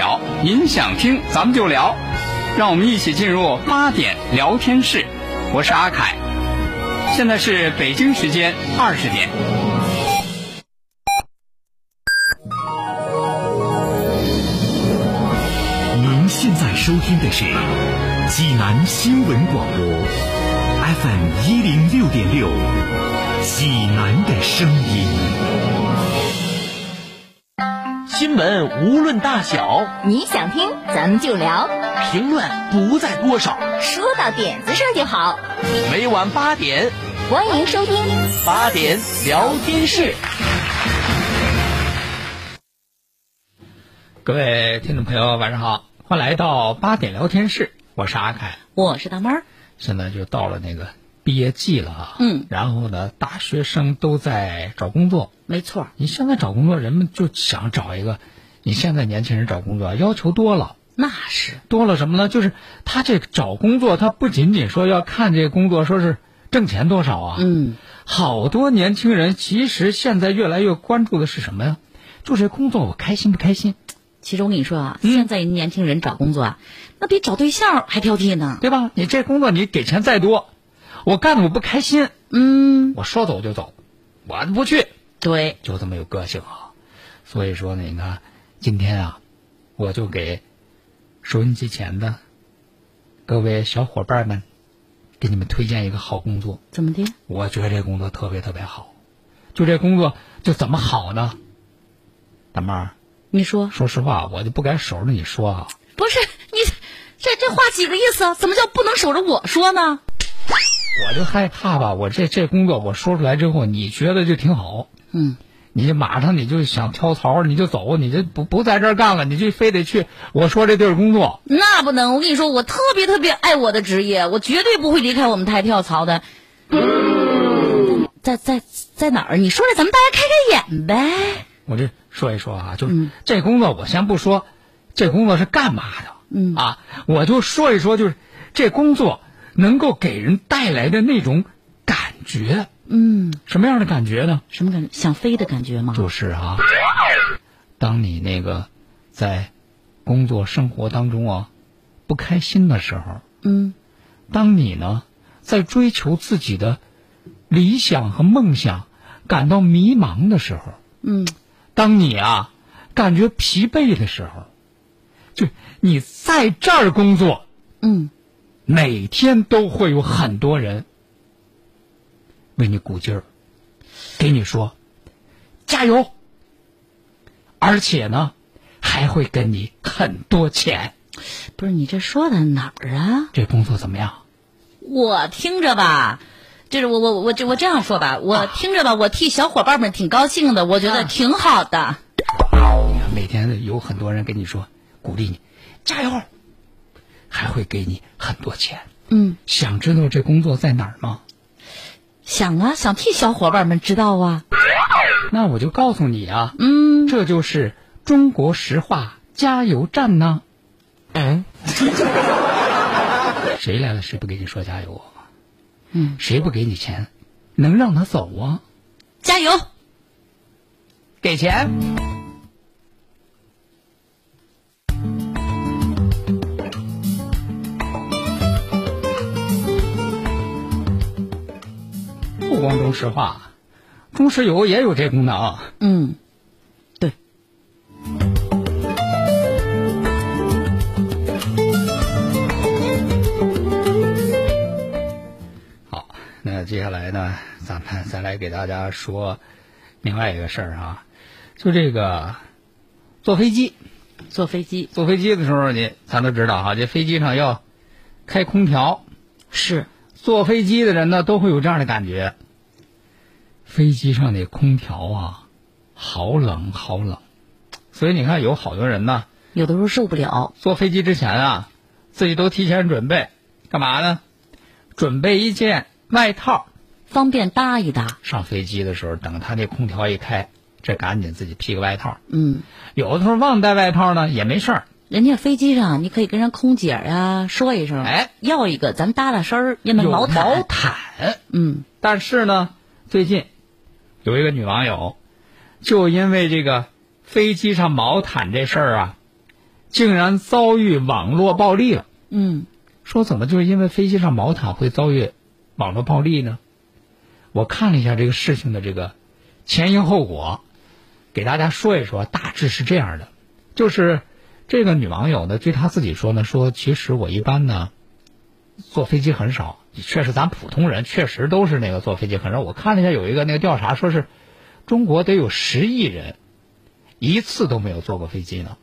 聊，您想听咱们就聊，让我们一起进入八点聊天室。我是阿凯，现在是北京时间二十点。您现在收听的是济南新闻广播 FM 一零六点六，济南的声音。新闻无论大小，你想听咱们就聊，评论不在多少，说到点子上就好。每晚八点，欢迎收听八点聊天室。各位听众朋友，晚上好，欢迎来到八点聊天室，我是阿凯。我是大妹儿。现在就到了那个毕业季了啊，嗯然后呢，大学生都在找工作。没错，你现在找工作，人们就想找一个，你现在年轻人找工作要求多了。那是多了什么呢？就是他这找工作，他不仅仅说要看这个工作，说是挣钱多少啊。嗯，好多年轻人其实现在越来越关注的是什么呀？就这工作我开心不开心，其实我跟你说啊，现在年轻人找工作啊，那比找对象还挑剔呢。对吧？你这工作你给钱再多，我干的我不开心，嗯，我说走就走，我不去，对，就这么有个性啊。所以说呢，你看今天啊，我就给收音机前的各位小伙伴们，给你们推荐一个好工作。怎么的？我觉得这工作特别特别好，就这工作就怎么好呢？大妹儿，你说说实话，我就不敢守着你说啊。不是你这这话几个意思啊？怎么叫不能守着我说呢？我就害怕吧，我这这工作我说出来之后，你觉得就挺好，嗯，你就马上你就想跳槽，你就走，你就不不在这儿干了，你就非得去我说这地儿工作。那不能。我跟你说，我特别特别爱我的职业，我绝对不会离开我们台跳槽的。在在在哪儿？你说说，咱们大家开开眼呗。我这说一说啊，就是、这工作我先不说，这工作是干嘛的？嗯啊，我就说一说，就是这工作能够给人带来的那种感觉，嗯，什么样的感觉呢？什么感觉？想飞的感觉吗？就是啊，当你那个在工作生活当中啊不开心的时候，嗯当你呢在追求自己的理想和梦想感到迷茫的时候，嗯当你啊感觉疲惫的时候，就你在这儿工作，嗯，每天都会有很多人为你鼓劲儿，给你说加油，而且呢还会给你很多钱。不是你这说的哪儿啊？这工作怎么样？我听着吧，就是我我我这我这样说吧，我听着吧，我替小伙伴们挺高兴的，我觉得挺好的。每天有很多人跟你说鼓励你加油，还会给你很多钱。嗯，想知道这工作在哪儿吗？想啊，想替小伙伴们知道啊。那我就告诉你啊，嗯，这就是中国石化加油站呢。嗯，谁来了谁不给你说加油啊？嗯，谁不给你钱，能让他走啊？加油！给钱。中石化，中石油也有这功能。嗯，对，好，那接下来呢，咱们再来给大家说另外一个事儿啊，就这个坐飞机，坐飞机。坐飞机的时候你咱都知道哈，这飞机上要开空调，是。坐飞机的人呢都会有这样的感觉，飞机上那空调啊，好冷好冷，所以你看有好多人呢，有的时候受不了。坐飞机之前啊，自己都提前准备，干嘛呢？准备一件外套，方便搭一搭，上飞机的时候，等他那空调一开，这赶紧自己披个外套。嗯，有的时候忘带外套呢，也没事儿，人家飞机上你可以跟人空姐啊说一声，哎，要一个，咱搭搭身儿，要那有毛毯，毛毯。嗯，但是呢，最近有一个女网友，就因为这个飞机上毛毯这事儿啊，竟然遭遇网络暴力了。嗯说怎么就是因为飞机上毛毯会遭遇网络暴力呢？我看了一下这个事情的这个前因后果，给大家说一说，大致是这样的，就是这个女网友呢，据她自己说呢，说其实我一般呢坐飞机很少，确实咱普通人确实都是那个坐飞机很少。我看了一下有一个那个调查，说是中国得有十亿人一次都没有坐过飞机呢。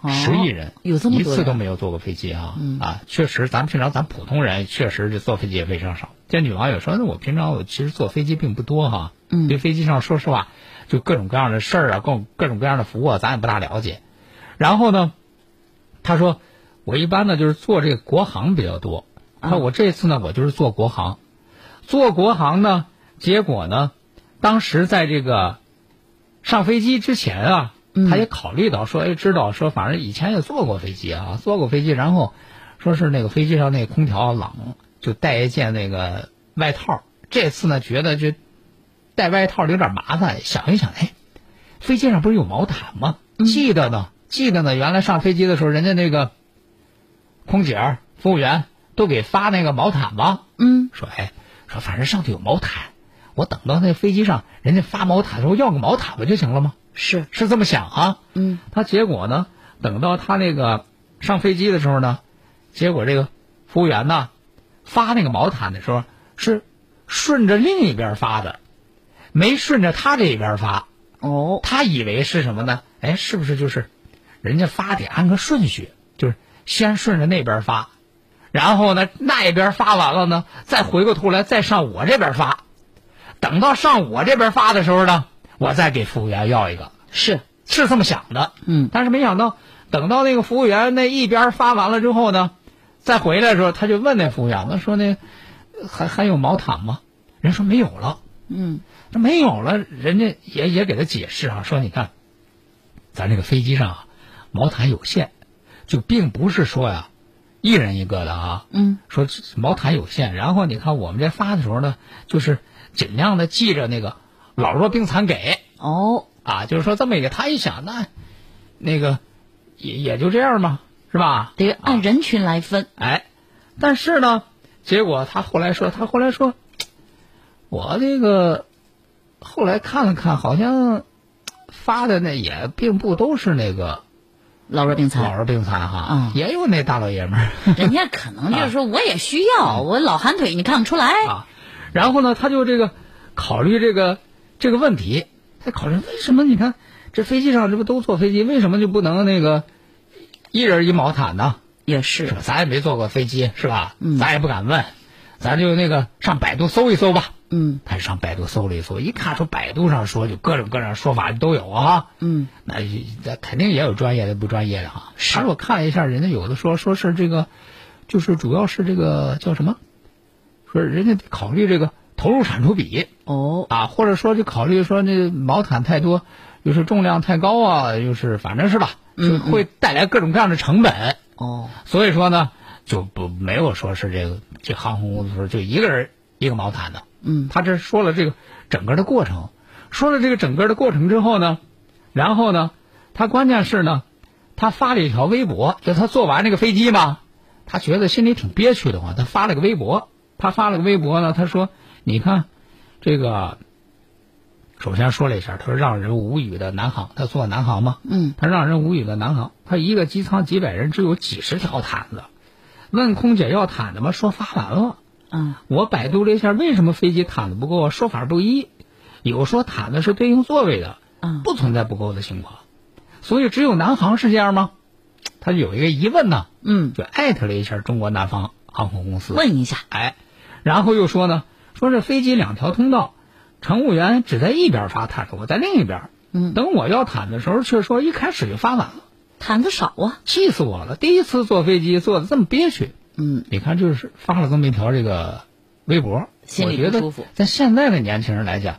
哦十亿人有这么一次都没有坐过飞机啊、嗯啊！确实，咱们平常咱普通人确实这坐飞机也非常少。这女网友说：“那我平常我其实坐飞机并不多哈，嗯对飞机上说实话，就各种各样的事儿啊，各种各种各样的服务啊，咱也不大了解。然后呢，她说我一般呢就是坐这个国航比较多。啊那我这次呢，我就是坐国航，坐国航呢，结果呢，当时在这个上飞机之前啊，嗯他也考虑到说，哎，知道说，反正以前也坐过飞机啊，坐过飞机，然后说是那个飞机上那个空调冷，就带一件那个外套。这次呢，觉得就带外套有点麻烦，想一想，哎，飞机上不是有毛毯吗？记得呢，记得呢。原来上飞机的时候，人家那个空姐儿、服务员都给发那个毛毯吗？嗯说哎，说反正上头有毛毯，我等到那飞机上人家发毛毯的时候要个毛毯不就行了吗？是是这么想啊。嗯他结果呢，等到他那个上飞机的时候呢，结果这个服务员呢发那个毛毯的时候是顺着另一边发的，没顺着他这一边发。哦他以为是什么呢？哎，是不是就是人家发得按个顺序，就是先顺着那边发，然后呢那一边发完了呢，再回过头来再上我这边发，等到上我这边发的时候呢，我再给服务员要一个，是是这么想的。嗯但是没想到，等到那个服务员那一边发完了之后呢，再回来的时候，他就问那服务员，他说那还还有毛毯吗？人说没有了。嗯那没有了，人家也也给他解释啊，说你看，咱这个飞机上啊，毛毯有限，就并不是说呀，一人一个的啊，嗯说这毛毯有限，然后你看我们这发的时候呢，就是尽量的记着那个老弱病残给哦啊，就是说这么一个，他一想那那个也也就这样嘛，是吧？得按人群来分。哎，但是呢，结果他后来说，他后来说，我这个后来看了看，好像发的那也并不都是那个老弱病残老，弱病残哈，嗯也有那大老爷们儿 人家可能就是说我也需要，我老寒腿，你看不出来。啊。然后呢，他就这个考虑这个这个问题，他考虑为什么你看这飞机上这不都坐飞机，为什么就不能那个一人一毛毯呢？也是？咱也没坐过飞机，是吧？嗯咱也不敢问，咱就那个上百度搜一搜吧。嗯。他上百度搜了一搜，一看说百度上说就各种各样的说法都有啊，嗯。那那肯定也有专业的不专业的哈。他说我看了一下，人家有的说说是这个，就是主要是这个叫什么，说人家得考虑这个投入产出比哦。啊，或者说就考虑说那毛毯太多，又是重量太高啊，又是反正是吧，就会带来各种各样的成本。哦。所以说呢，就不没有说是这个这航空公司说就一个人一个毛毯的，嗯他这说了这个整个的过程，说了这个整个的过程之后呢，然后呢，他关键是呢，他发了一条微博，就他坐完这个飞机嘛，他觉得心里挺憋屈的慌，他发了个微博，他发了个微博呢，他说，你看，这个，首先说了一下，他说让人无语的南航，他坐南航嘛，嗯他让人无语的南航，他一个机舱几百人，只有几十条毯子，问空姐要毯子吗？说发完了。嗯。我百度了一下，为什么飞机毯子不够啊？说法不一，有说毯子是对应座位的，嗯。不存在不够的情况，所以只有南航是这样吗？他就有一个疑问呢，嗯，就艾特了一下中国南方航空公司，问一下，哎，然后又说呢，说这飞机两条通道，乘务员只在一边发毯子，我在另一边，嗯。等我要毯子的时候，却说一开始就发完了，毯子少啊。气死我了！第一次坐飞机坐的这么憋屈，嗯你看，就是发了这么一条这个微博，心里我觉得不舒服在现在的年轻人来讲，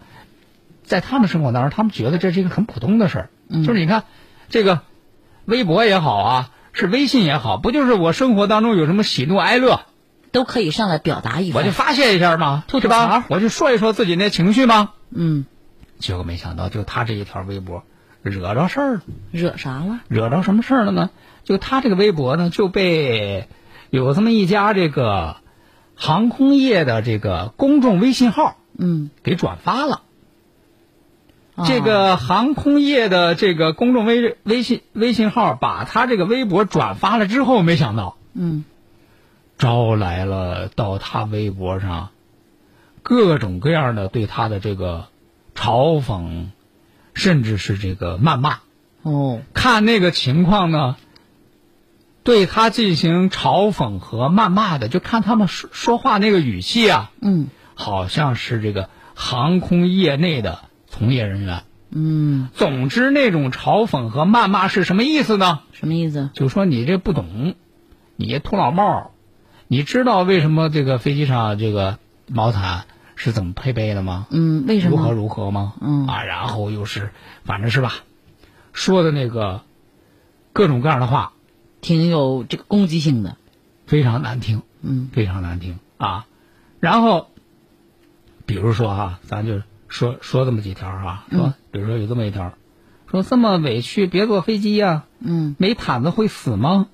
在他们生活当中，他们觉得这是一个很普通的事儿。嗯就是你看，这个微博也好啊，是微信也好，不就是我生活当中有什么喜怒哀乐，都可以上来表达一下。我就发泄一下嘛，吐吐是吧？我就说一说自己那情绪嘛。嗯结果没想到，就他这一条微博，惹着事儿了。惹啥了？惹着什么事儿了呢？就他这个微博呢，就被有这么一家这个航空业的这个公众微信号嗯，给转发了。哦这个航空业的这个公众微微信微信号把他这个微博转发了之后，没想到嗯招来了到他微博上各种各样的对他的这个嘲讽，甚至是这个谩骂。哦，看那个情况呢，对他进行嘲讽和谩骂的，就看他们说说话那个语气啊，嗯好像是这个航空业内的从业人员。嗯，总之，那种嘲讽和谩骂是什么意思呢？什么意思？就说你这不懂，你秃老帽，你知道为什么这个飞机上这个毛毯是怎么配备的吗？嗯，为什么如何？如何吗？嗯啊，然后又是反正是吧，说的那个各种各样的话，挺有这个攻击性的。非常难听，嗯非常难听啊。然后，比如说哈、咱就说说这么几条啊，说、嗯比如说有这么一条，说这么委屈别坐飞机呀、嗯，没毯子会死吗？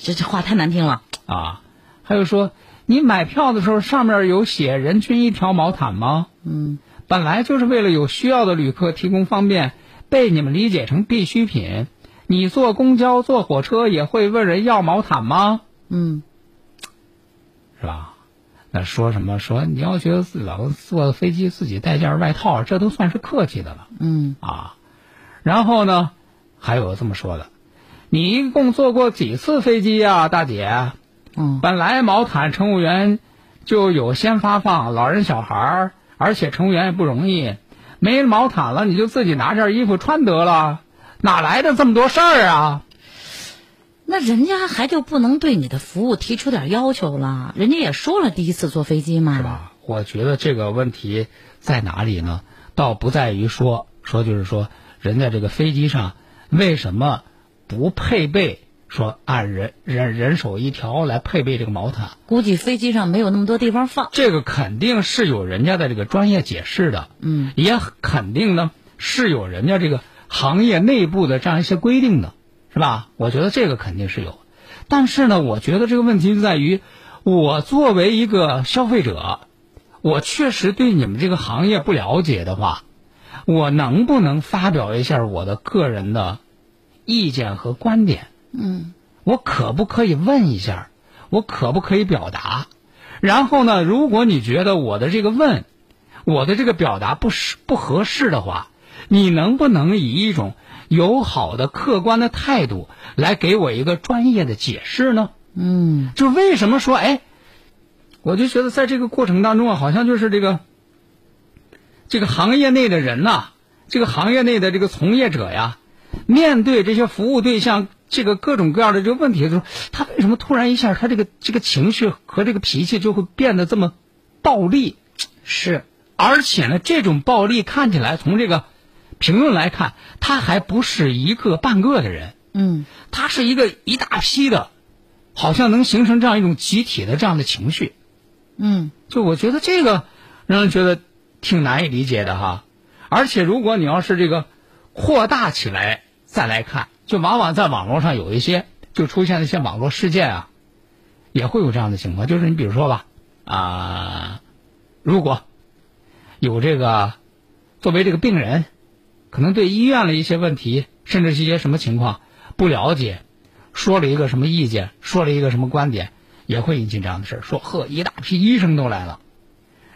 这这话太难听了。啊，还有说你买票的时候上面有写人均一条毛毯吗？嗯本来就是为了有需要的旅客提供方便，被你们理解成必需品。你坐公交、坐火车也会问人要毛毯吗？嗯是吧？那说什么说你要觉得自己老坐飞机自己带件外套，这都算是客气的了嗯啊。然后呢，还有这么说的，你一共坐过几次飞机呀、大姐？嗯本来毛毯乘务员就有先发放，老人小孩儿，而且乘务员也不容易，没毛毯了你就自己拿件衣服穿得了，哪来的这么多事儿啊？那人家还就不能对你的服务提出点要求了？人家也说了，第一次坐飞机嘛，是？吧？我觉得这个问题在哪里呢？倒不在于说说就是说人家这个飞机上为什么不配备说按人人人手一条来配备这个毛毯，估计飞机上没有那么多地方放。这个肯定是有人家的这个专业解释的。嗯也肯定呢是有人家这个行业内部的这样一些规定的，是吧？我觉得这个肯定是有，但是呢，我觉得这个问题就在于，我作为一个消费者，我确实对你们这个行业不了解的话，我能不能发表一下我的个人的意见和观点？嗯我可不可以问一下？我可不可以表达？然后呢，如果你觉得我的这个问，我的这个表达不适不合适的话，你能不能以一种友好的、客观的态度来给我一个专业的解释呢？嗯就为什么说哎，我就觉得在这个过程当中啊，好像就是这个这个行业内的人呐、这个行业内的这个从业者呀，面对这些服务对象这个各种各样的这个问题的时候，他为什么突然一下他这个这个情绪和这个脾气就会变得这么暴力？是而且呢，这种暴力看起来从这个评论来看，他还不是一个半个的人。嗯他是一个一大批的，好像能形成这样一种集体的这样的情绪。嗯就我觉得这个让人觉得挺难以理解的哈。而且如果你要是这个扩大起来再来看，就往往在网络上有一些就出现了一些网络事件啊，也会有这样的情况。就是你比如说吧，啊、如果有这个作为这个病人，可能对医院的一些问题，甚至是一些什么情况不了解，说了一个什么意见，说了一个什么观点，也会引起这样的事儿。说呵，一大批医生都来了，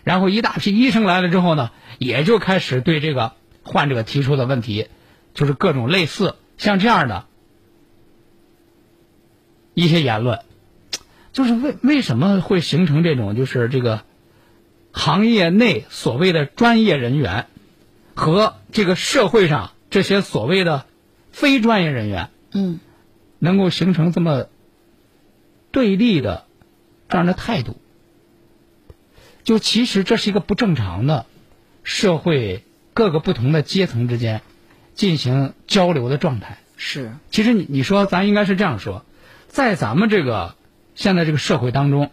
然后一大批医生来了之后呢，也就开始对这个患者提出的问题，就是各种类似像这样的一些言论，就是为为什么会形成这种就是这个行业内所谓的专业人员和这个社会上这些所谓的非专业人员嗯能够形成这么对立的这样的态度，就其实这是一个不正常的社会各个不同的阶层之间进行交流的状态。是其实你你说咱应该是这样说，在咱们这个现在这个社会当中，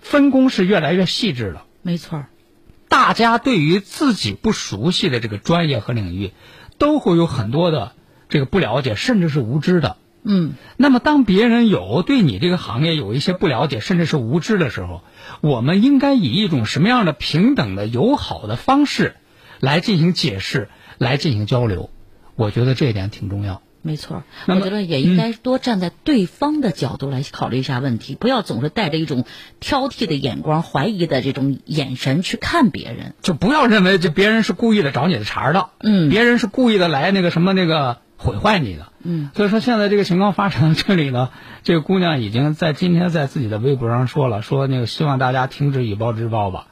分工是越来越细致了。没错儿。大家对于自己不熟悉的这个专业和领域，都会有很多的这个不了解，甚至是无知的。嗯，那么，当别人有对你这个行业有一些不了解，甚至是无知的时候，我们应该以一种什么样的平等的、友好的方式来进行解释，来进行交流？我觉得这一点挺重要。没错，我觉得也应该多站在对方的角度来考虑一下问题，不要总是带着一种挑剔的眼光、怀疑的这种眼神去看别人。就不要认为这别人是故意的找你的茬儿的，嗯。别人是故意的来那个什么那个毁坏你的，嗯，所以说现在这个情况发展到这里呢，这个姑娘已经在今天在自己的微博上说了，说那个希望大家停止以暴制暴吧。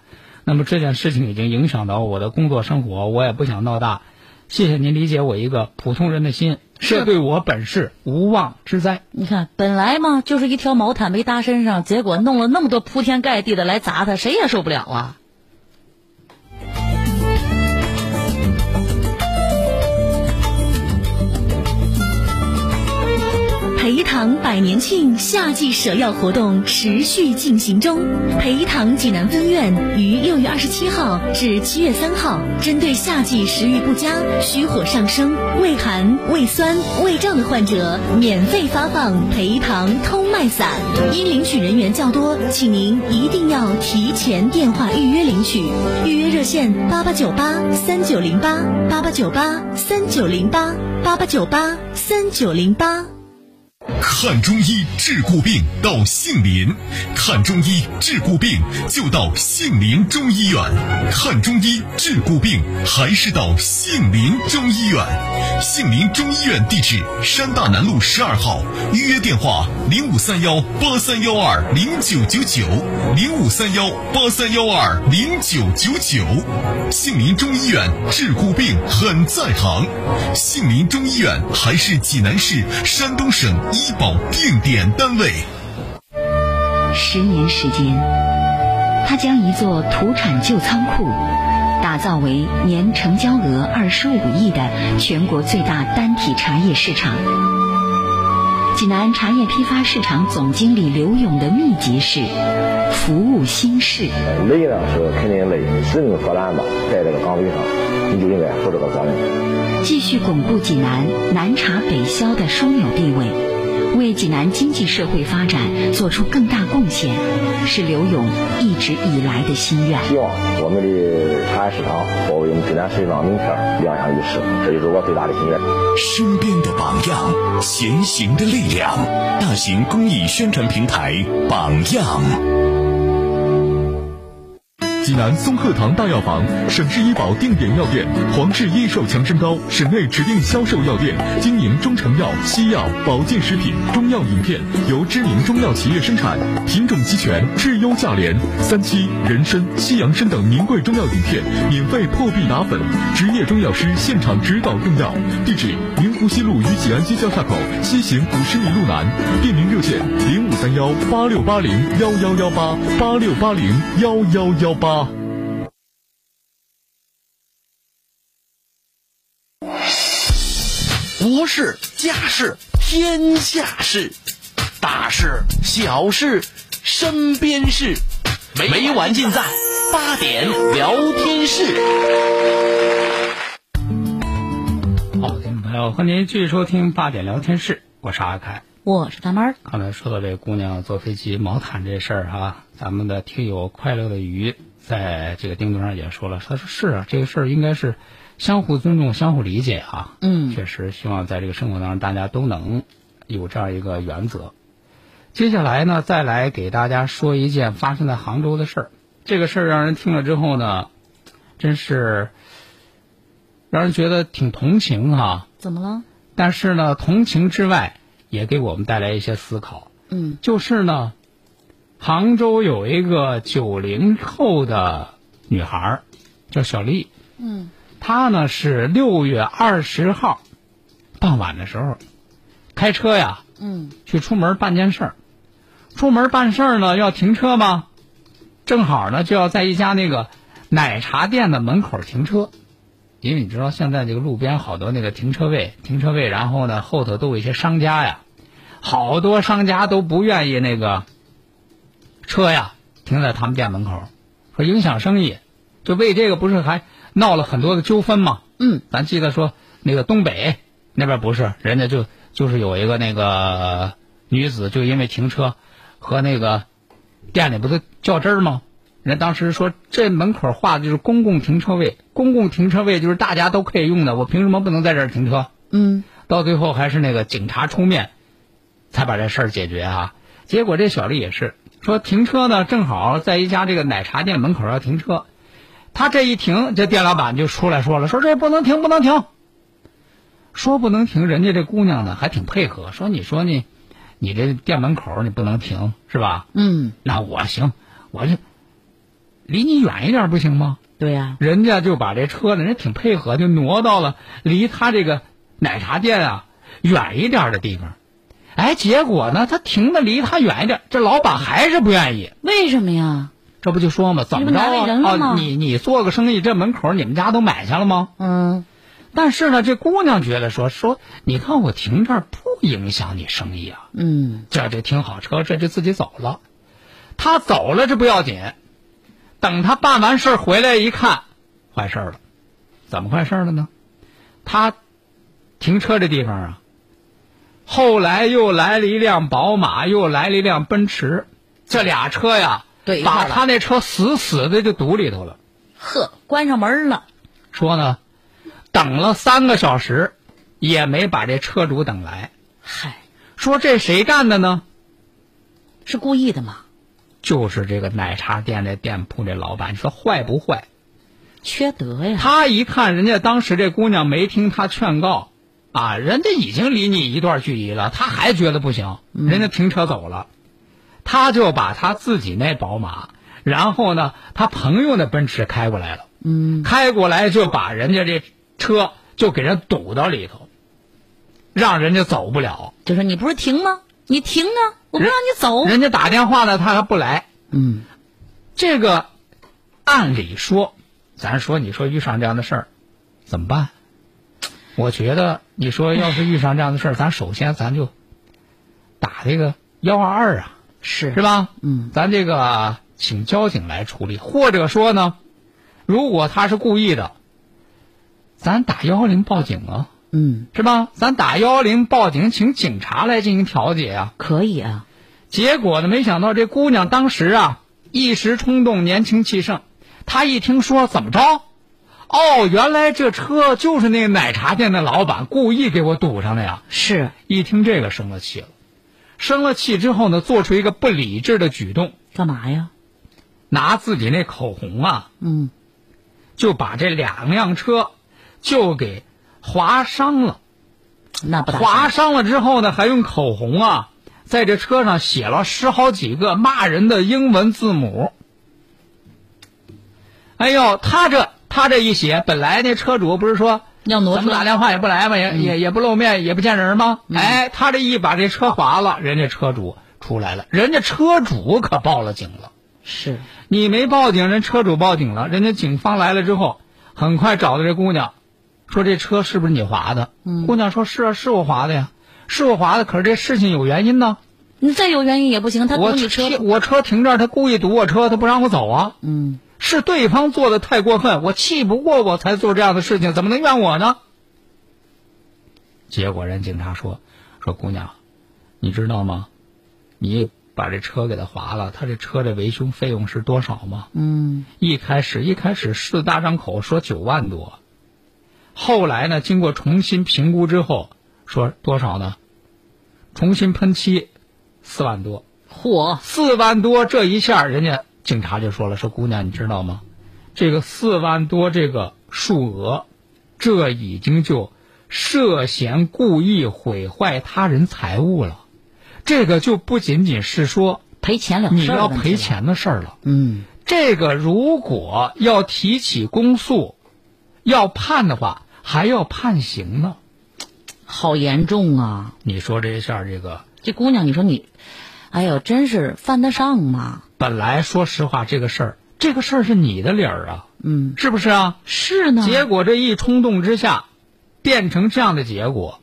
那么这件事情已经影响到我的工作生活，我也不想闹大，谢谢您理解我一个普通人的心，这对我本是无妄之灾。你看，本来嘛就是一条毛毯没搭身上，结果弄了那么多铺天盖地的来砸他，谁也受不了啊！培堂百年庆夏季舍药活动持续进行中。培堂济南分院于六月二十七号至七月三号，针对夏季食欲不佳、虚火上升、胃寒、胃酸、胃胀的患者，免费发放培堂通脉散。因领取人员较多，请您一定要提前电话预约领取。预约热线：八八九八三九零八八八九八三九零八八八九八三九零八。看中医治骨病到杏林，看中医治骨病就到杏林中医院。看中医治骨病还是到杏林中医院。杏林中医院地址：山大南路十二号，预约电话：零五三幺八三幺二零九九九零五三幺八三幺二零九九九。杏林中医院治骨病很在行。杏林中医院还是济南市、山东省医保定点单位。十年时间，他将一座土产旧仓库打造为年成交额二十五亿的全国最大单体茶叶市场。济南茶叶批发市场总经理刘勇的秘籍是服务心事。累呢是肯定累，使命所然吧，在这个岗位上，你就应该负这个责任。继续巩固济南南茶北销的枢纽地位，为济南经济社会发展做出更大贡献，是刘勇一直以来的心愿。希望我们的茶叶市场作为我们济南市场名片亮相于世，这就是我最大的心愿。身边的榜样，前行的力量。大型公益宣传平台榜样。济南松鹤堂大药房，省市医保定点药店，皇氏益寿强身膏，省内指定销售药店，经营中成药、西药、保健食品、中药饮片，由知名中药企业生产，品种齐全，质优价廉。三七、人参、西洋参等名贵中药饮片，免费破壁打粉，职业中药师现场指导用药。地址：明湖西路与济安街交叉口西行五十米路南。便民热线：零五三幺八六八零幺幺幺八八六八零幺幺幺八。国事、家事、天下事，大事、小事、身边事，每晚尽在八点聊天室。好，欢迎您继续收听八点聊天室，我是阿凯。我是大妹儿，刚才说到这姑娘坐飞机毛毯这事儿哈，咱们的听友快乐的鱼在这个钉钉上也说了，他说是啊，这个事儿应该是相互尊重、相互理解啊。嗯确实希望在这个生活当中大家都能有这样一个原则。接下来呢，再来给大家说一件发生在杭州的事儿。这个事儿让人听了之后呢，真是让人觉得挺同情哈、怎么了？但是呢，同情之外，也给我们带来一些思考。嗯就是呢，杭州有一个九零后的女孩儿，叫小丽。嗯她呢是六月二十号傍晚的时候，开车呀嗯去出门办件事儿。出门办事儿呢要停车吗？正好呢就要在一家那个奶茶店的门口停车，因为你知道现在这个路边好多那个停车位，停车位，然后呢后头都有一些商家呀，好多商家都不愿意那个车呀停在他们店门口，说影响生意，就为这个不是还闹了很多的纠纷吗？嗯，咱记得说那个东北那边不是，人家就就是有一个那个女子，就因为停车和那个店里不是较真儿吗？人当时说这门口画的就是公共停车位，公共停车位就是大家都可以用的，我凭什么不能在这儿停车？嗯，到最后还是那个警察出面，才把这事儿解决啊。结果这小丽也是说停车呢，正好在一家这个奶茶店门口要停车，他这一停，这店老板就出来说了，说这不能停，不能停。说不能停，人家这姑娘呢还挺配合，说你说你，你这店门口你不能停是吧？嗯，那我行，我这离你远一点不行吗？对呀、人家就把这车呢，人家挺配合，就挪到了离他这个奶茶店啊远一点的地方。哎，结果呢，他停的离他远一点，这老板还是不愿意。为什么呀？这不就说嘛，怎么着啊？哦，你你做个生意，这门口你们家都买下了吗？嗯，但是呢，这姑娘觉得说说，你看我停这儿不影响你生意啊。嗯，这这停好车，这就自己走了。他走了这不要紧，等他办完事儿回来一看，坏事儿了。怎么坏事儿了呢？他停车这地方啊，后来又来了一辆宝马，又来了一辆奔驰，这俩车呀，把他那车死死的就堵里头了。呵，关上门了。说呢，等了三个小时，也没把这车主等来。嗨，说这谁干的呢？是故意的吗？就是这个奶茶店这店铺这老板，你说坏不坏？缺德呀！他一看人家当时这姑娘没听他劝告，啊，人家已经离你一段距离了，他还觉得不行，人家停车走了，他就把他自己那宝马，然后呢，他朋友那奔驰开过来了，嗯，开过来就把人家这车就给人堵到里头，让人家走不了。就说你不是停吗？你停啊！我不让你走。人家打电话呢，他还不来。嗯，这个按理说，咱说你说遇上这样的事儿怎么办？我觉得你说要是遇上这样的事儿，咱首先咱就打这个幺二二啊，是是吧？嗯，咱这个请交警来处理，或者说呢，如果他是故意的，咱打幺幺零报警啊，嗯，是吧？咱打幺幺零报警，请警察来进行调解啊。可以啊。结果呢，没想到这姑娘当时啊一时冲动，年轻气盛，她一听说怎么着，哦，原来这车就是那个奶茶店的老板故意给我堵上的呀。是一听这个生了气了，生了气之后呢，做出一个不理智的举动，干嘛呀？拿自己那口红啊，嗯，就把这两辆车就给划伤了。那不划伤了之后呢，还用口红啊，在这车上写了十好几个骂人的英文字母。哎呦，他这他这一写，本来那车主不是说要挪车咱们打电话也不来嘛？也、也也不露面，也不见人吗？哎，他这一把这车划了，人家车主出来了，人家车主可报了警了。是你没报警，人车主报警了，人家警方来了之后，很快找到这姑娘，说这车是不是你划的？嗯姑娘说是啊，是我划的呀，是我划的。可是这事情有原因呢，你再有原因也不行，他我堵你车。停我车停这儿，他故意堵我车，他不让我走啊。嗯，是对方做的太过分，我气不过我才做这样的事情，怎么能怨我呢？结果人警察说：“说姑娘，你知道吗？你把这车给他划了，他这车的维修费用是多少吗？嗯，一开始一开始四大张口说九万多，后来呢，经过重新评估之后，说多少呢？重新喷漆，四万多。嚯，四万多，这一下人家警察就说了：“说姑娘，你知道吗？这个四万多这个数额，这已经就涉嫌故意毁坏他人财物了。这个就不仅仅是说赔钱了，你要赔。钱的事儿了。嗯，这个如果要提起公诉，要判的话，还要判刑呢。好严重啊！你说这一下这个这姑娘，你说你，哎呦，真是犯得上吗？本来说实话，这个事儿，这个事儿是你的理儿啊，嗯，是不是啊？是呢。结果这一冲动之下，变成这样的结果，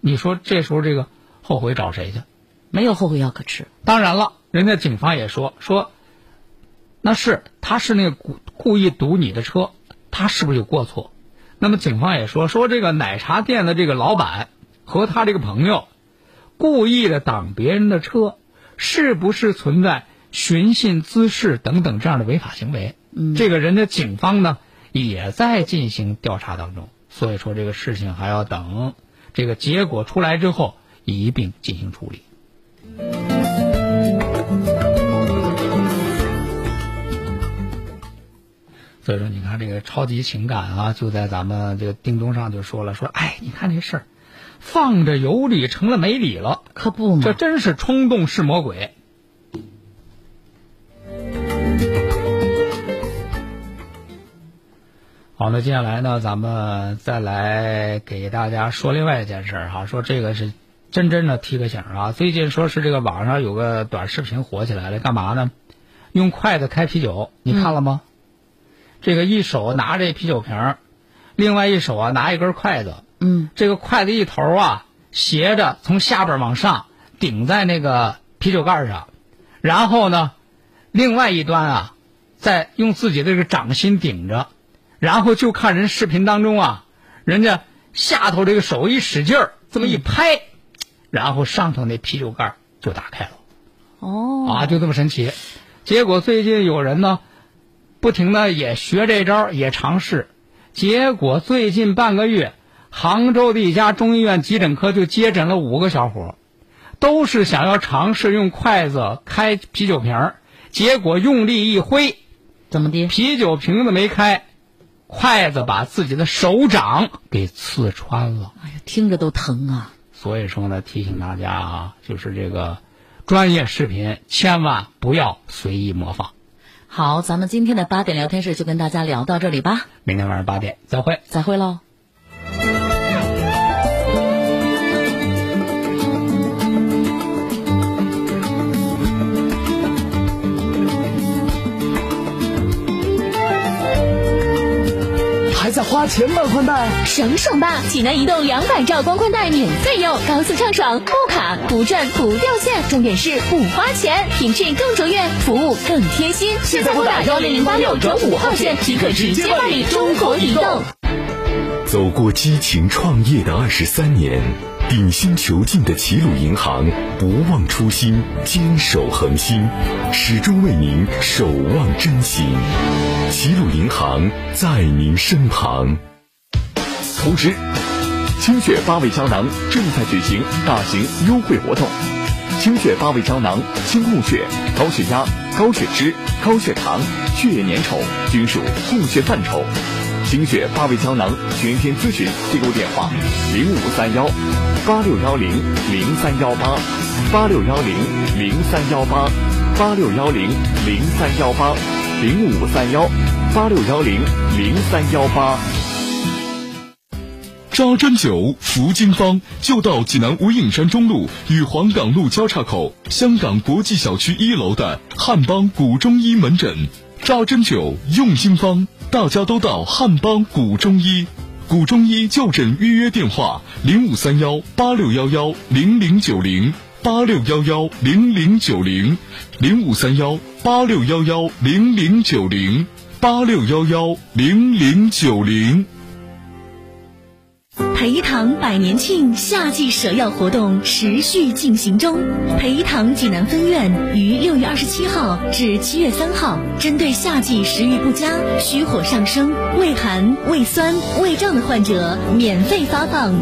你说这时候这个后悔找谁去？没有后悔药可吃。当然了，人家警方也说说，那是他是那个故故意堵你的车，他是不是有过错？那么警方也说，说这个奶茶店的这个老板和他这个朋友故意的挡别人的车，是不是存在寻衅滋事等等这样的违法行为？嗯，这个人家警方呢也在进行调查当中，所以说这个事情还要等这个结果出来之后一并进行处理。所以说，你看这个超级情感啊，就在咱们这个叮咚上就说了，说哎，你看这事儿，放着有理成了没理了，可不嘛这，真是冲动是魔鬼。好，那接下来呢，咱们再来给大家说另外一件事儿哈，说这个是真真的提个醒啊。最近说是这个网上有个短视频火起来了，干嘛呢？用筷子开啤酒，你看了吗？这个一手拿着啤酒瓶儿，另外一手啊拿一根筷子，嗯，这个筷子一头啊斜着从下边往上顶在那个啤酒盖上，然后呢，另外一端啊再用自己的这个掌心顶着，然后就看人视频当中啊，人家下头这个手一使劲儿，这么一拍，然后上头那啤酒盖就打开了。哦，啊，就这么神奇。结果最近有人呢，不停的也学这招，也尝试。结果最近半个月，杭州的一家中医院急诊科就接诊了五个小伙，都是想要尝试用筷子开啤酒瓶儿，结果用力一挥，怎么的？啤酒瓶子没开，筷子把自己的手掌给刺穿了。哎呀，听着都疼啊！所以说呢，提醒大家啊，就是这个专业视频千万不要随意模仿。好，咱们今天的八点聊天室就跟大家聊到这里吧，明天晚上八点再会。再会喽。还在花钱买宽带？省省吧！济南移动两百兆光宽带免费用，高速畅爽，不卡不转不掉线，重点是不花钱，品质更卓越，服务更贴心。现在拨打幺零零八六转五号线即可直接办理中国移动。走过激情创业的二十三年，鼎新遒劲的齐鲁银行不忘初心，坚守恒心，始终为您守望真心。齐鲁银行在您身旁。通知：清血八味胶囊正在举行大型优惠活动。清血八味胶囊清供血、高血压、高血脂、高血糖、血液粘稠均属供血范畴。清血八味胶囊全天咨询订购电话：零五三幺八六幺零零三幺八八六幺零零三幺八八六幺零零三幺八零五三幺八六幺零零三幺八。扎针灸服经方就到济南无影山中路与黄岗路交叉口香港国际小区一楼的汉邦古中医门诊。扎针灸用经方，大家都到汉邦古中医。古中医就诊预约电话：零五三幺八六幺幺零零九零八六幺幺零零九零零五三幺八六幺幺零零九零八六幺幺零零九零。培堂百年庆夏季舍药活动持续进行中。培堂济南分院于六月二十七号至七月三号，针对夏季食欲不佳、虚火上升、胃寒、胃酸、胃胀的患者，免费发放